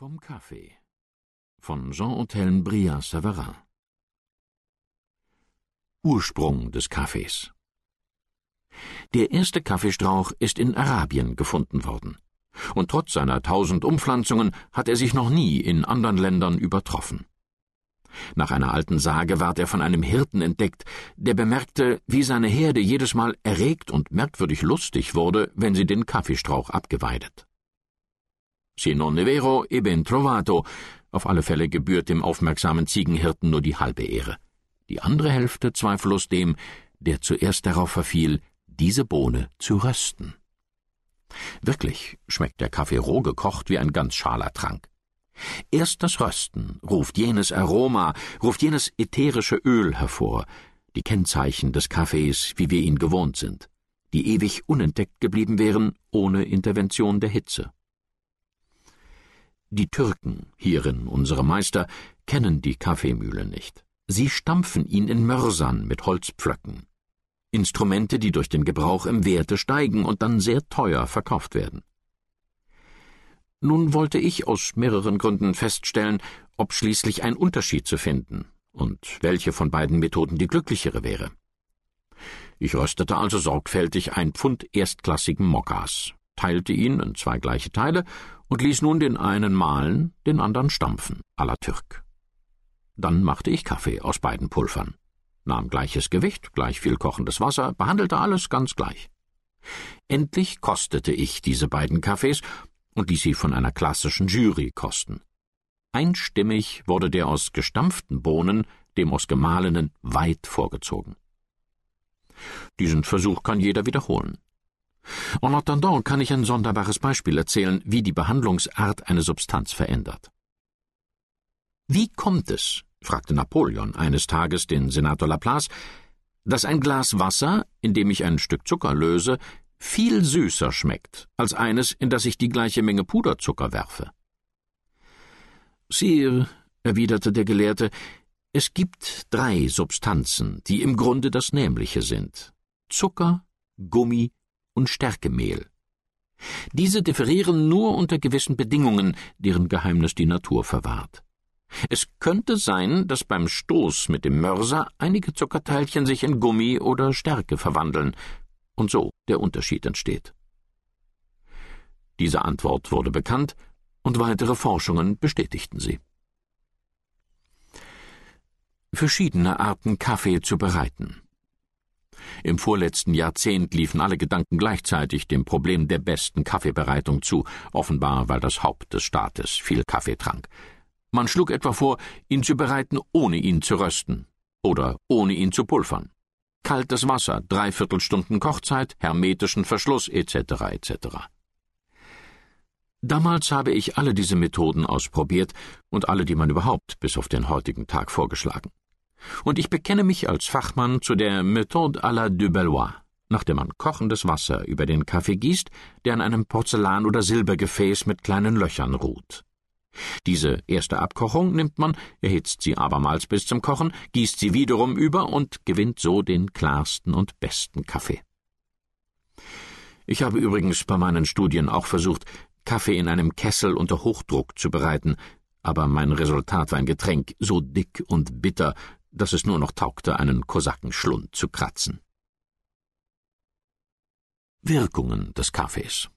Vom Kaffee von Jean und Helen Bria Savarin Ursprung des Kaffees Der erste Kaffeestrauch ist in Arabien gefunden worden, und trotz seiner tausend Umpflanzungen hat er sich noch nie in anderen Ländern übertroffen. Nach einer alten Sage ward er von einem Hirten entdeckt, der bemerkte, wie seine Herde jedes Mal erregt und merkwürdig lustig wurde, wenn sie den Kaffeestrauch abgeweidet. Se non è vero, e ben trovato. Auf alle Fälle gebührt dem aufmerksamen Ziegenhirten nur die halbe Ehre. Die andere Hälfte zweifellos dem, der zuerst darauf verfiel, diese Bohne zu rösten. Wirklich schmeckt der Kaffee roh gekocht wie ein ganz schaler Trank. Erst das Rösten ruft jenes Aroma, ruft jenes ätherische Öl hervor, die Kennzeichen des Kaffees, wie wir ihn gewohnt sind, die ewig unentdeckt geblieben wären ohne Intervention der Hitze. Die Türken, hierin unsere Meister, kennen die Kaffeemühle nicht. Sie stampfen ihn in Mörsern mit Holzpflöcken. Instrumente, die durch den Gebrauch im Werte steigen und dann sehr teuer verkauft werden. Nun wollte ich aus mehreren Gründen feststellen, ob schließlich ein Unterschied zu finden und welche von beiden Methoden die glücklichere wäre. Ich röstete also sorgfältig ein Pfund erstklassigen Mokkas, teilte ihn in zwei gleiche Teile und ließ nun den einen mahlen, den anderen stampfen, à la Türk. Dann machte ich Kaffee aus beiden Pulvern, nahm gleiches Gewicht, gleich viel kochendes Wasser, behandelte alles ganz gleich. Endlich kostete ich diese beiden Kaffees und ließ sie von einer klassischen Jury kosten. Einstimmig wurde der aus gestampften Bohnen dem aus gemahlenen weit vorgezogen. Diesen Versuch kann jeder wiederholen. En attendant kann ich ein sonderbares Beispiel erzählen, wie die Behandlungsart eine Substanz verändert. Wie kommt es, fragte Napoleon eines Tages den Senator Laplace, dass ein Glas Wasser, in dem ich ein Stück Zucker löse, viel süßer schmeckt als eines, in das ich die gleiche Menge Puderzucker werfe? Sire, erwiderte der Gelehrte, es gibt drei Substanzen, die im Grunde das Nämliche sind Zucker, Gummi und Stärkemehl. Diese differieren nur unter gewissen Bedingungen, deren Geheimnis die Natur verwahrt. Es könnte sein, dass beim Stoß mit dem Mörser einige Zuckerteilchen sich in Gummi oder Stärke verwandeln und so der Unterschied entsteht. Diese Antwort wurde bekannt und weitere Forschungen bestätigten sie. Verschiedene Arten Kaffee zu bereiten. Im vorletzten Jahrzehnt liefen alle Gedanken gleichzeitig dem Problem der besten Kaffeebereitung zu, offenbar weil das Haupt des Staates viel Kaffee trank. Man schlug etwa vor, ihn zu bereiten, ohne ihn zu rösten oder ohne ihn zu pulvern. Kaltes Wasser, dreiviertel Stunden Kochzeit, hermetischen Verschluss etc. etc. Damals habe ich alle diese Methoden ausprobiert und alle, die man überhaupt bis auf den heutigen Tag vorgeschlagen und ich bekenne mich als Fachmann zu der Methode à la de Bellois, nach der man kochendes Wasser über den Kaffee gießt, der an einem Porzellan- oder Silbergefäß mit kleinen Löchern ruht. Diese erste Abkochung nimmt man, erhitzt sie abermals bis zum Kochen, gießt sie wiederum über und gewinnt so den klarsten und besten Kaffee. Ich habe übrigens bei meinen Studien auch versucht, Kaffee in einem Kessel unter Hochdruck zu bereiten, aber mein Resultat war ein Getränk so dick und bitter, dass es nur noch taugte, einen Kosakenschlund zu kratzen. Wirkungen des Kaffees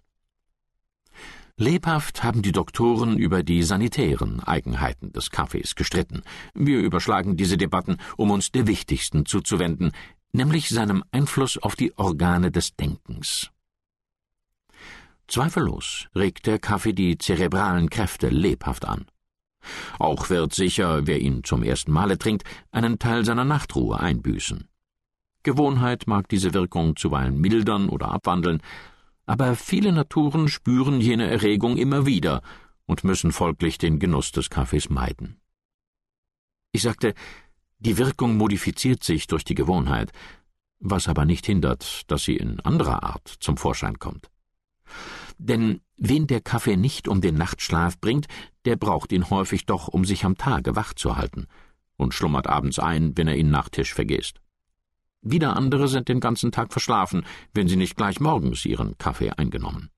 Lebhaft haben die Doktoren über die sanitären Eigenheiten des Kaffees gestritten. Wir überschlagen diese Debatten, um uns der wichtigsten zuzuwenden, nämlich seinem Einfluss auf die Organe des Denkens. Zweifellos regt der Kaffee die zerebralen Kräfte lebhaft an. Auch wird sicher, wer ihn zum ersten Male trinkt, einen Teil seiner Nachtruhe einbüßen. Gewohnheit mag diese Wirkung zuweilen mildern oder abwandeln, aber viele Naturen spüren jene Erregung immer wieder und müssen folglich den Genuss des Kaffees meiden. Ich sagte, die Wirkung modifiziert sich durch die Gewohnheit, was aber nicht hindert, dass sie in anderer Art zum Vorschein kommt. Denn wen der Kaffee nicht um den Nachtschlaf bringt, der braucht ihn häufig doch, um sich am Tage wach zu halten und schlummert abends ein, wenn er ihn nach Tisch vergisst. Wieder andere sind den ganzen Tag verschlafen, wenn sie nicht gleich morgens ihren Kaffee eingenommen.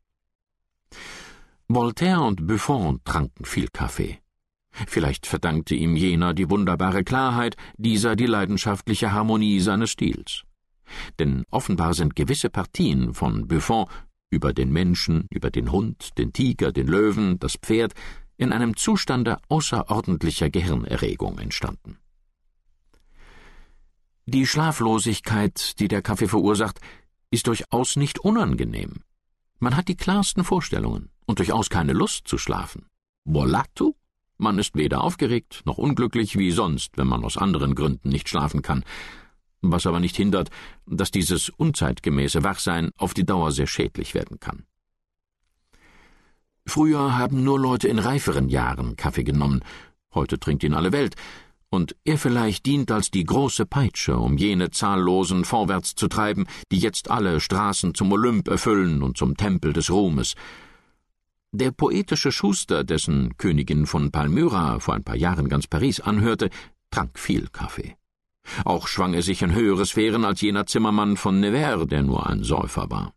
Voltaire und Buffon tranken viel Kaffee. Vielleicht verdankte ihm jener die wunderbare Klarheit, dieser die leidenschaftliche Harmonie seines Stils. Denn offenbar sind gewisse Partien von Buffon über den Menschen, über den Hund, den Tiger, den Löwen, das Pferd in einem Zustande außerordentlicher Gehirnerregung entstanden. Die Schlaflosigkeit, die der Kaffee verursacht, ist durchaus nicht unangenehm. Man hat die klarsten Vorstellungen und durchaus keine Lust zu schlafen. Volatu? Man ist weder aufgeregt noch unglücklich wie sonst, wenn man aus anderen Gründen nicht schlafen kann, was aber nicht hindert, dass dieses unzeitgemäße Wachsein auf die Dauer sehr schädlich werden kann. Früher haben nur Leute in reiferen Jahren Kaffee genommen, heute trinkt ihn alle Welt, und er vielleicht dient als die große Peitsche, um jene zahllosen vorwärts zu treiben, die jetzt alle Straßen zum Olymp erfüllen und zum Tempel des Ruhmes. Der poetische Schuster, dessen Königin von Palmyra vor ein paar Jahren ganz Paris anhörte, trank viel Kaffee. Auch schwang er sich in höhere Sphären als jener Zimmermann von Nevers, der nur ein Säufer war.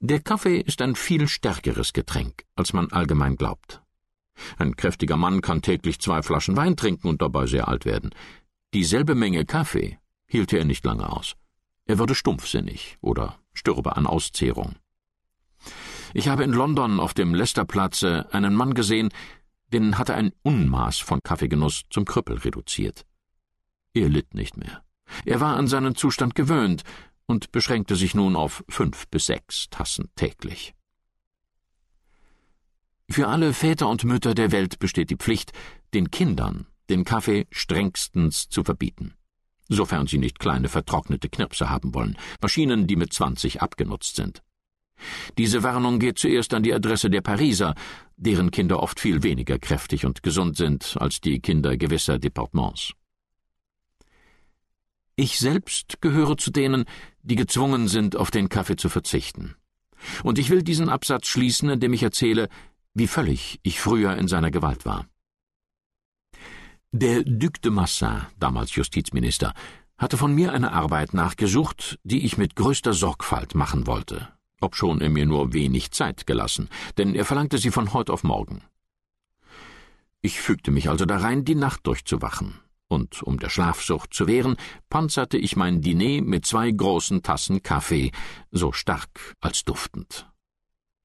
Der Kaffee ist ein viel stärkeres Getränk, als man allgemein glaubt. Ein kräftiger Mann kann täglich zwei Flaschen Wein trinken und dabei sehr alt werden. Dieselbe Menge Kaffee hielt er nicht lange aus. Er würde stumpfsinnig oder stürbe an Auszehrung. Ich habe in London auf dem Leicesterplatze einen Mann gesehen, den hatte ein Unmaß von Kaffeegenuss zum Krüppel reduziert. Er litt nicht mehr. Er war an seinen Zustand gewöhnt und beschränkte sich nun auf fünf bis sechs Tassen täglich. Für alle Väter und Mütter der Welt besteht die Pflicht, den Kindern den Kaffee strengstens zu verbieten. Sofern sie nicht kleine vertrocknete Knirpse haben wollen, Maschinen, die mit zwanzig abgenutzt sind. Diese Warnung geht zuerst an die Adresse der Pariser, deren Kinder oft viel weniger kräftig und gesund sind als die Kinder gewisser Departements. Ich selbst gehöre zu denen, die gezwungen sind, auf den Kaffee zu verzichten. Und ich will diesen Absatz schließen, indem ich erzähle, wie völlig ich früher in seiner Gewalt war. Der Duc de Massin, damals Justizminister, hatte von mir eine Arbeit nachgesucht, die ich mit größter Sorgfalt machen wollte, obschon er mir nur wenig Zeit gelassen, denn er verlangte sie von heut auf morgen. Ich fügte mich also darein, die Nacht durchzuwachen, und um der Schlafsucht zu wehren, panzerte ich mein Diner mit zwei großen Tassen Kaffee, so stark als duftend.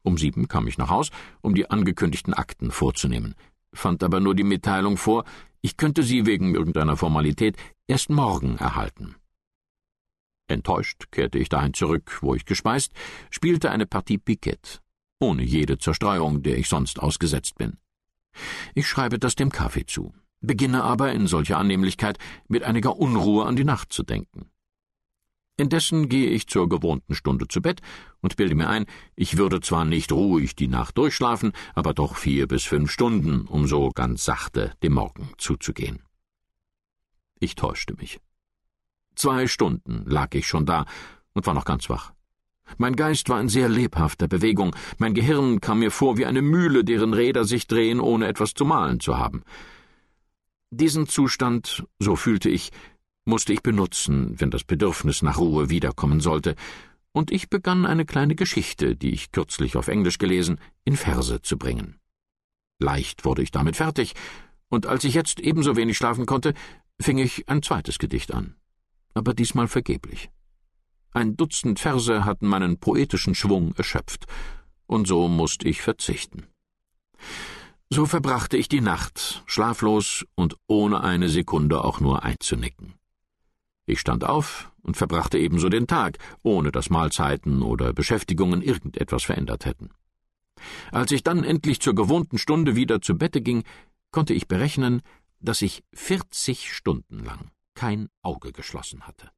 Um sieben kam ich nach Haus, um die angekündigten Akten vorzunehmen, fand aber nur die Mitteilung vor, ich könnte sie wegen irgendeiner Formalität erst morgen erhalten. Enttäuscht kehrte ich dahin zurück, wo ich gespeist, spielte eine Partie Piquet, ohne jede Zerstreuung, der ich sonst ausgesetzt bin. Ich schreibe das dem Kaffee zu beginne aber in solcher Annehmlichkeit mit einiger Unruhe an die Nacht zu denken. Indessen gehe ich zur gewohnten Stunde zu Bett und bilde mir ein, ich würde zwar nicht ruhig die Nacht durchschlafen, aber doch vier bis fünf Stunden, um so ganz sachte dem Morgen zuzugehen. Ich täuschte mich. Zwei Stunden lag ich schon da und war noch ganz wach. Mein Geist war in sehr lebhafter Bewegung, mein Gehirn kam mir vor wie eine Mühle, deren Räder sich drehen, ohne etwas zu malen zu haben. Diesen Zustand, so fühlte ich, musste ich benutzen, wenn das Bedürfnis nach Ruhe wiederkommen sollte, und ich begann eine kleine Geschichte, die ich kürzlich auf Englisch gelesen, in Verse zu bringen. Leicht wurde ich damit fertig, und als ich jetzt ebenso wenig schlafen konnte, fing ich ein zweites Gedicht an, aber diesmal vergeblich. Ein Dutzend Verse hatten meinen poetischen Schwung erschöpft, und so musste ich verzichten. So verbrachte ich die Nacht, schlaflos und ohne eine Sekunde auch nur einzunicken. Ich stand auf und verbrachte ebenso den Tag, ohne dass Mahlzeiten oder Beschäftigungen irgendetwas verändert hätten. Als ich dann endlich zur gewohnten Stunde wieder zu Bette ging, konnte ich berechnen, dass ich vierzig Stunden lang kein Auge geschlossen hatte.